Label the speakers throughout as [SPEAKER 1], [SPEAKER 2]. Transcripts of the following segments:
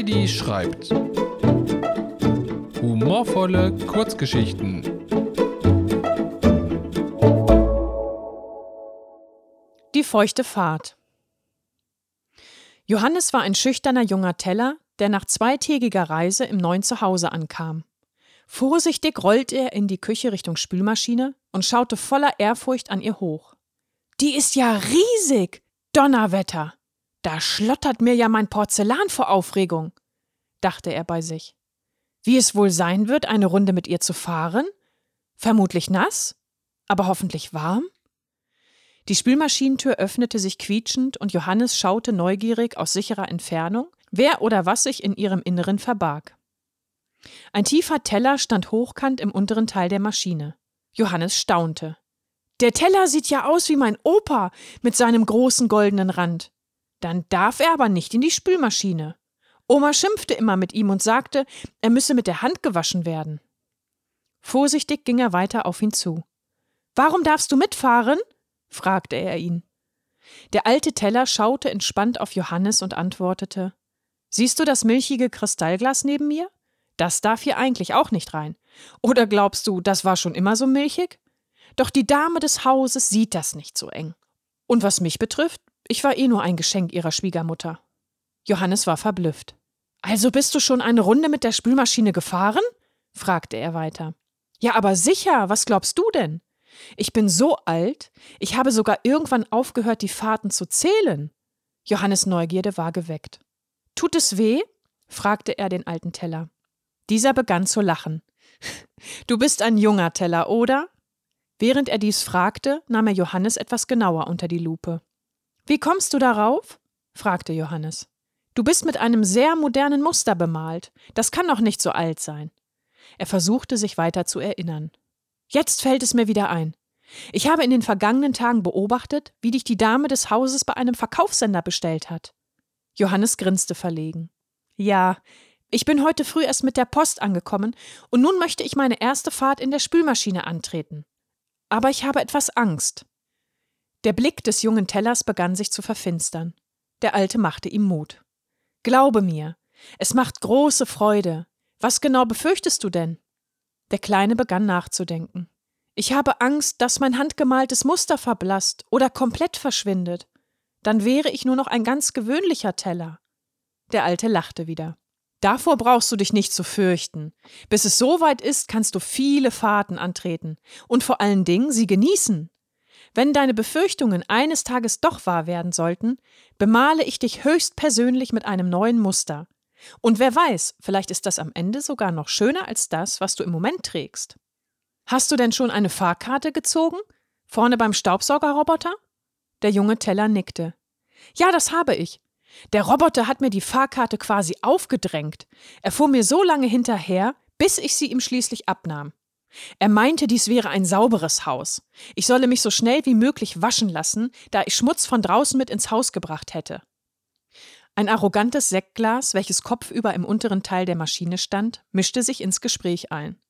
[SPEAKER 1] Heidi schreibt. Humorvolle Kurzgeschichten.
[SPEAKER 2] Die feuchte Fahrt. Johannes war ein schüchterner junger Teller, der nach zweitägiger Reise im neuen Zuhause ankam. Vorsichtig rollte er in die Küche Richtung Spülmaschine und schaute voller Ehrfurcht an ihr hoch. Die ist ja riesig! Donnerwetter! Da schlottert mir ja mein Porzellan vor Aufregung, dachte er bei sich. Wie es wohl sein wird, eine Runde mit ihr zu fahren? Vermutlich nass, aber hoffentlich warm? Die Spülmaschinentür öffnete sich quietschend und Johannes schaute neugierig aus sicherer Entfernung, wer oder was sich in ihrem Inneren verbarg. Ein tiefer Teller stand hochkant im unteren Teil der Maschine. Johannes staunte. Der Teller sieht ja aus wie mein Opa mit seinem großen goldenen Rand. Dann darf er aber nicht in die Spülmaschine. Oma schimpfte immer mit ihm und sagte, er müsse mit der Hand gewaschen werden. Vorsichtig ging er weiter auf ihn zu. Warum darfst du mitfahren? fragte er ihn. Der alte Teller schaute entspannt auf Johannes und antwortete Siehst du das milchige Kristallglas neben mir? Das darf hier eigentlich auch nicht rein. Oder glaubst du, das war schon immer so milchig? Doch die Dame des Hauses sieht das nicht so eng. Und was mich betrifft, ich war eh nur ein Geschenk ihrer Schwiegermutter. Johannes war verblüfft. Also bist du schon eine Runde mit der Spülmaschine gefahren? fragte er weiter. Ja, aber sicher, was glaubst du denn? Ich bin so alt, ich habe sogar irgendwann aufgehört, die Fahrten zu zählen. Johannes Neugierde war geweckt. Tut es weh? fragte er den alten Teller. Dieser begann zu lachen. Du bist ein junger Teller, oder? Während er dies fragte, nahm er Johannes etwas genauer unter die Lupe. Wie kommst du darauf? fragte Johannes. Du bist mit einem sehr modernen Muster bemalt. Das kann doch nicht so alt sein. Er versuchte sich weiter zu erinnern. Jetzt fällt es mir wieder ein. Ich habe in den vergangenen Tagen beobachtet, wie dich die Dame des Hauses bei einem Verkaufssender bestellt hat. Johannes grinste verlegen. Ja, ich bin heute früh erst mit der Post angekommen und nun möchte ich meine erste Fahrt in der Spülmaschine antreten. Aber ich habe etwas Angst. Der Blick des jungen Tellers begann sich zu verfinstern. Der Alte machte ihm Mut. Glaube mir, es macht große Freude. Was genau befürchtest du denn? Der Kleine begann nachzudenken. Ich habe Angst, dass mein handgemaltes Muster verblasst oder komplett verschwindet. Dann wäre ich nur noch ein ganz gewöhnlicher Teller. Der Alte lachte wieder. Davor brauchst du dich nicht zu fürchten. Bis es soweit ist, kannst du viele Fahrten antreten und vor allen Dingen sie genießen. Wenn deine Befürchtungen eines Tages doch wahr werden sollten, bemale ich dich höchstpersönlich mit einem neuen Muster. Und wer weiß, vielleicht ist das am Ende sogar noch schöner als das, was du im Moment trägst. Hast du denn schon eine Fahrkarte gezogen? Vorne beim Staubsaugerroboter? Der junge Teller nickte. Ja, das habe ich. Der Roboter hat mir die Fahrkarte quasi aufgedrängt. Er fuhr mir so lange hinterher, bis ich sie ihm schließlich abnahm. Er meinte, dies wäre ein sauberes Haus. Ich solle mich so schnell wie möglich waschen lassen, da ich Schmutz von draußen mit ins Haus gebracht hätte. Ein arrogantes Sektglas, welches kopfüber im unteren Teil der Maschine stand, mischte sich ins Gespräch ein.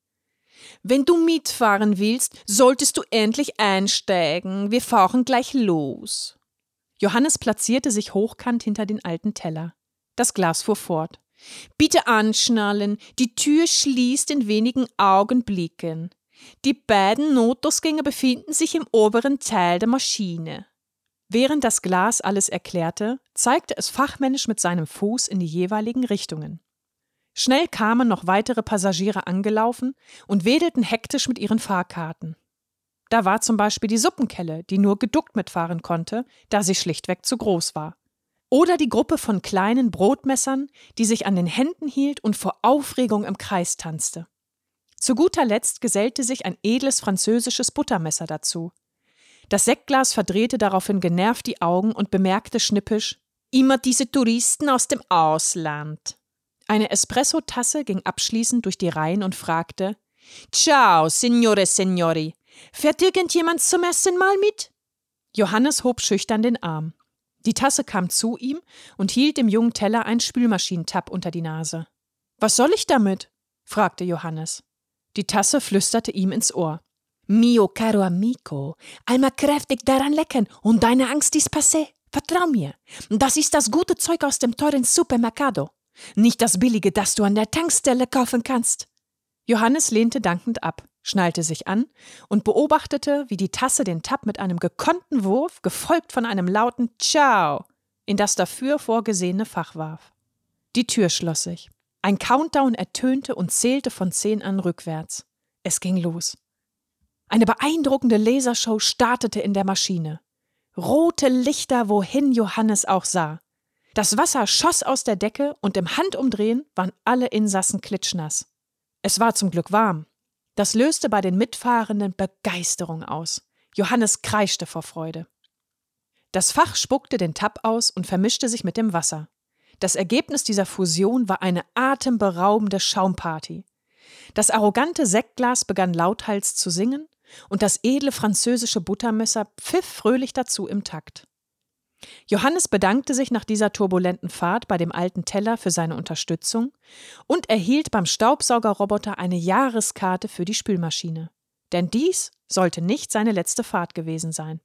[SPEAKER 2] Wenn du mitfahren willst, solltest du endlich einsteigen. Wir fahren gleich los. Johannes platzierte sich hochkant hinter den alten Teller. Das Glas fuhr fort. Bitte anschnallen, die Tür schließt in wenigen Augenblicken. Die beiden Notausgänge befinden sich im oberen Teil der Maschine. Während das Glas alles erklärte, zeigte es fachmännisch mit seinem Fuß in die jeweiligen Richtungen. Schnell kamen noch weitere Passagiere angelaufen und wedelten hektisch mit ihren Fahrkarten. Da war zum Beispiel die Suppenkelle, die nur geduckt mitfahren konnte, da sie schlichtweg zu groß war. Oder die Gruppe von kleinen Brotmessern, die sich an den Händen hielt und vor Aufregung im Kreis tanzte. Zu guter Letzt gesellte sich ein edles französisches Buttermesser dazu. Das Sektglas verdrehte daraufhin genervt die Augen und bemerkte schnippisch: Immer diese Touristen aus dem Ausland. Eine Espresso-Tasse ging abschließend durch die Reihen und fragte: Ciao, Signore Signori. Fährt irgendjemand zum ersten Mal mit? Johannes hob schüchtern den Arm. Die Tasse kam zu ihm und hielt dem jungen Teller einen Spülmaschinentab unter die Nase. Was soll ich damit? fragte Johannes. Die Tasse flüsterte ihm ins Ohr. Mio caro amico, einmal kräftig daran lecken und deine Angst ist passé. Vertrau mir. Das ist das gute Zeug aus dem teuren Supermercado. Nicht das billige, das du an der Tankstelle kaufen kannst. Johannes lehnte dankend ab, schnallte sich an und beobachtete, wie die Tasse den Tab mit einem gekonnten Wurf, gefolgt von einem lauten Ciao, in das dafür vorgesehene Fach warf. Die Tür schloss sich. Ein Countdown ertönte und zählte von zehn an rückwärts. Es ging los. Eine beeindruckende Lasershow startete in der Maschine. Rote Lichter, wohin Johannes auch sah. Das Wasser schoss aus der Decke und im Handumdrehen waren alle Insassen klitschnass. Es war zum Glück warm. Das löste bei den Mitfahrenden Begeisterung aus. Johannes kreischte vor Freude. Das Fach spuckte den Tab aus und vermischte sich mit dem Wasser. Das Ergebnis dieser Fusion war eine atemberaubende Schaumparty. Das arrogante Sektglas begann lauthals zu singen und das edle französische Buttermesser pfiff fröhlich dazu im Takt. Johannes bedankte sich nach dieser turbulenten Fahrt bei dem alten Teller für seine Unterstützung und erhielt beim Staubsaugerroboter eine Jahreskarte für die Spülmaschine. Denn dies sollte nicht seine letzte Fahrt gewesen sein.